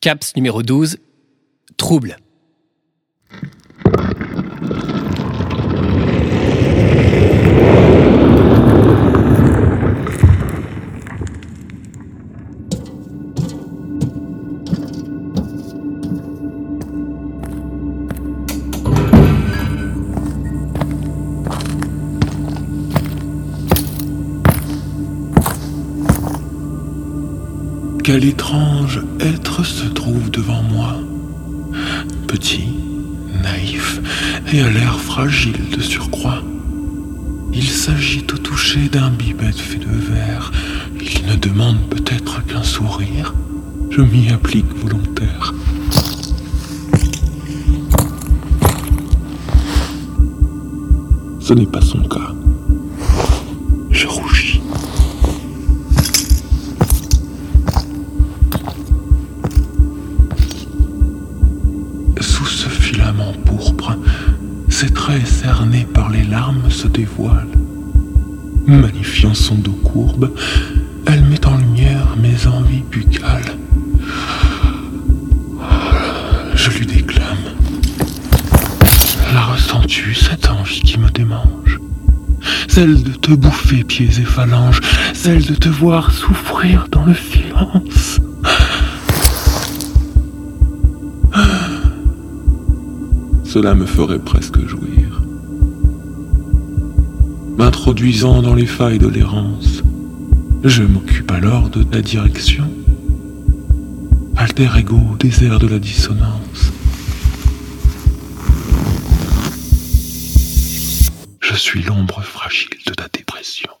CAPS numéro 12, trouble. Quel étrange être se trouve devant moi Petit, naïf et à l'air fragile de surcroît. Il s'agit au toucher d'un bibette fait de verre. Il ne demande peut-être qu'un sourire. Je m'y applique volontaire. Ce n'est pas son cas. Je rougis. Sous ce filament pourpre, ses traits cernés par les larmes se dévoilent. Magnifiant son dos courbe, elle met en lumière mes envies buccales. Je lui déclame. La ressens-tu, cette envie qui me démange? Celle de te bouffer pieds et phalanges, celle de te voir souffrir dans le silence. Cela me ferait presque jouir. M'introduisant dans les failles de l'errance, je m'occupe alors de ta direction. Alter ego désert de la dissonance. Je suis l'ombre fragile de ta dépression.